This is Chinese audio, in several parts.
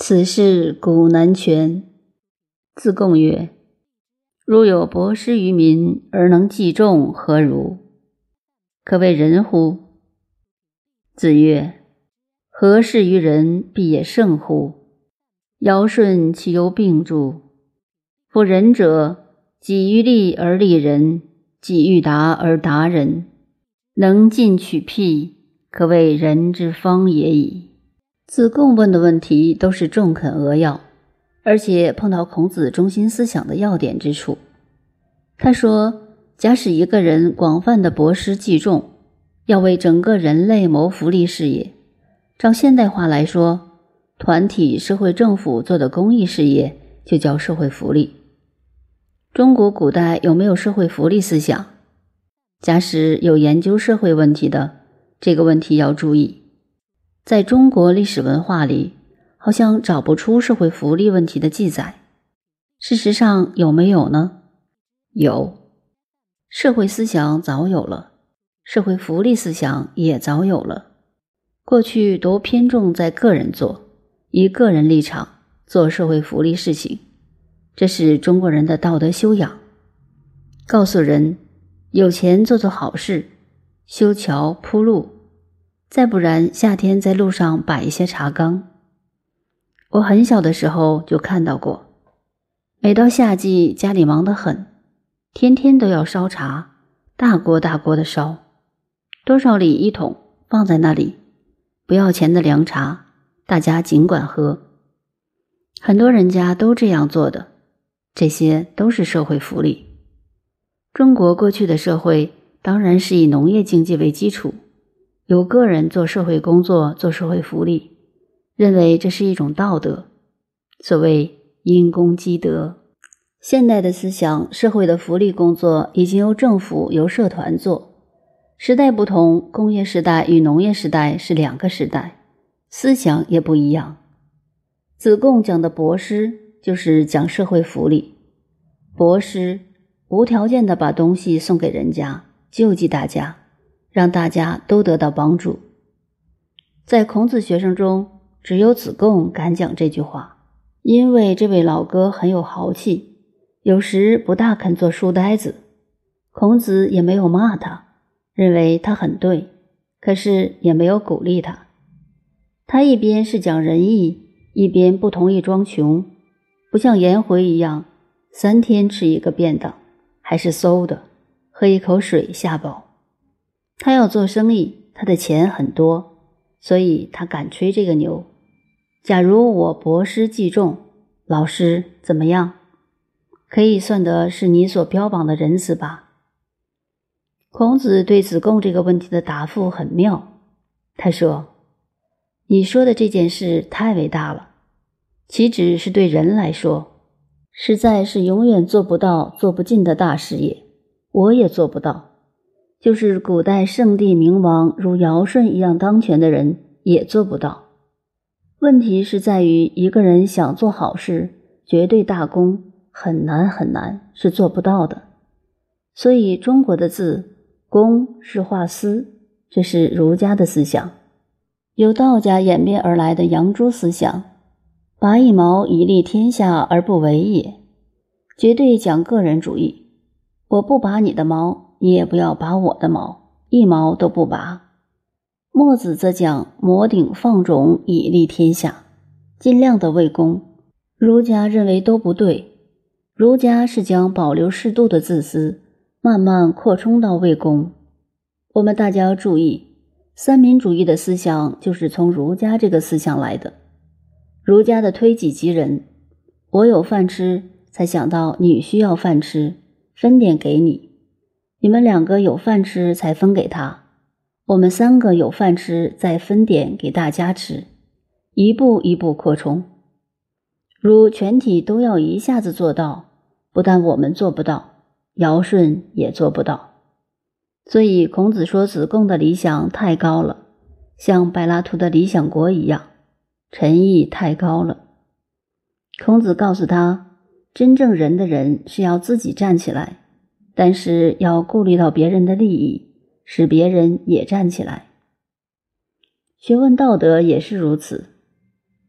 此事古难全。自贡曰：“如有博施于民而能济众，何如？可谓仁乎？”子曰：“何事于人，必也圣乎？尧舜其犹病诸？夫仁者，己欲立而立人，己欲达而达人，能进取辟，可谓人之方也已。”子贡问的问题都是中肯扼要，而且碰到孔子中心思想的要点之处。他说：“假使一个人广泛的博施济众，要为整个人类谋福利事业，照现代话来说，团体、社会、政府做的公益事业就叫社会福利。中国古代有没有社会福利思想？假使有研究社会问题的，这个问题要注意。”在中国历史文化里，好像找不出社会福利问题的记载。事实上，有没有呢？有，社会思想早有了，社会福利思想也早有了。过去都偏重在个人做，以个人立场做社会福利事情，这是中国人的道德修养。告诉人，有钱做做好事，修桥铺路。再不然，夏天在路上摆一些茶缸。我很小的时候就看到过，每到夏季，家里忙得很，天天都要烧茶，大锅大锅的烧，多少里一桶，放在那里，不要钱的凉茶，大家尽管喝。很多人家都这样做的，这些都是社会福利。中国过去的社会当然是以农业经济为基础。有个人做社会工作、做社会福利，认为这是一种道德，所谓因公积德。现代的思想，社会的福利工作已经由政府、由社团做。时代不同，工业时代与农业时代是两个时代，思想也不一样。子贡讲的博施，就是讲社会福利。博施，无条件的把东西送给人家，救济大家。让大家都得到帮助。在孔子学生中，只有子贡敢讲这句话，因为这位老哥很有豪气，有时不大肯做书呆子。孔子也没有骂他，认为他很对，可是也没有鼓励他。他一边是讲仁义，一边不同意装穷，不像颜回一样三天吃一个便当，还是馊的，喝一口水下饱。他要做生意，他的钱很多，所以他敢吹这个牛。假如我博施济众，老师怎么样？可以算得是你所标榜的仁慈吧？孔子对子贡这个问题的答复很妙。他说：“你说的这件事太伟大了，岂止是对人来说，实在是永远做不到、做不尽的大事业，我也做不到。”就是古代圣帝明王如尧舜一样当权的人也做不到。问题是在于一个人想做好事，绝对大功很难很难，是做不到的。所以中国的字“公”是画丝，这是儒家的思想，由道家演变而来的杨朱思想，拔一毛以利天下而不为也，绝对讲个人主义。我不拔你的毛。你也不要拔我的毛，一毛都不拔。墨子则讲摩顶放踵以利天下，尽量的为公。儒家认为都不对，儒家是将保留适度的自私，慢慢扩充到为公。我们大家要注意，三民主义的思想就是从儒家这个思想来的。儒家的推己及人，我有饭吃，才想到你需要饭吃，分点给你。你们两个有饭吃才分给他，我们三个有饭吃再分点给大家吃，一步一步扩充。如全体都要一下子做到，不但我们做不到，尧舜也做不到。所以孔子说子贡的理想太高了，像柏拉图的理想国一样，诚意太高了。孔子告诉他，真正仁的人是要自己站起来。但是要顾虑到别人的利益，使别人也站起来。学问道德也是如此。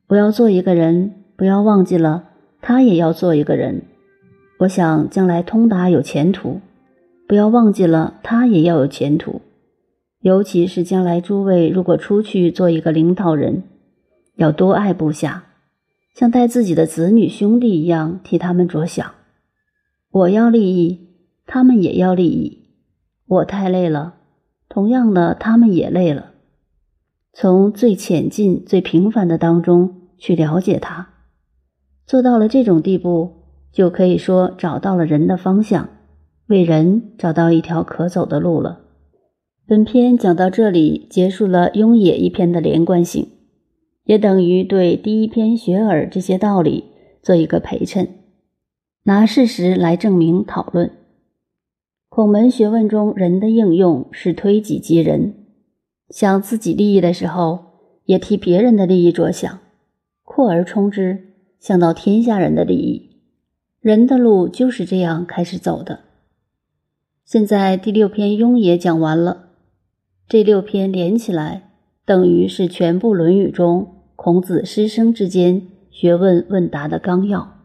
不要做一个人，不要忘记了他也要做一个人。我想将来通达有前途，不要忘记了他也要有前途。尤其是将来诸位如果出去做一个领导人，要多爱部下，像待自己的子女兄弟一样替他们着想。我要利益，他们也要利益。我太累了，同样的，他们也累了。从最浅近、最平凡的当中去了解他，做到了这种地步。就可以说找到了人的方向，为人找到一条可走的路了。本篇讲到这里，结束了雍也一篇的连贯性，也等于对第一篇学而这些道理做一个陪衬，拿事实来证明讨论。孔门学问中人的应用是推己及人，想自己利益的时候，也替别人的利益着想，扩而充之，想到天下人的利益。人的路就是这样开始走的。现在第六篇《雍也》讲完了，这六篇连起来，等于是全部《论语》中孔子师生之间学问问答的纲要。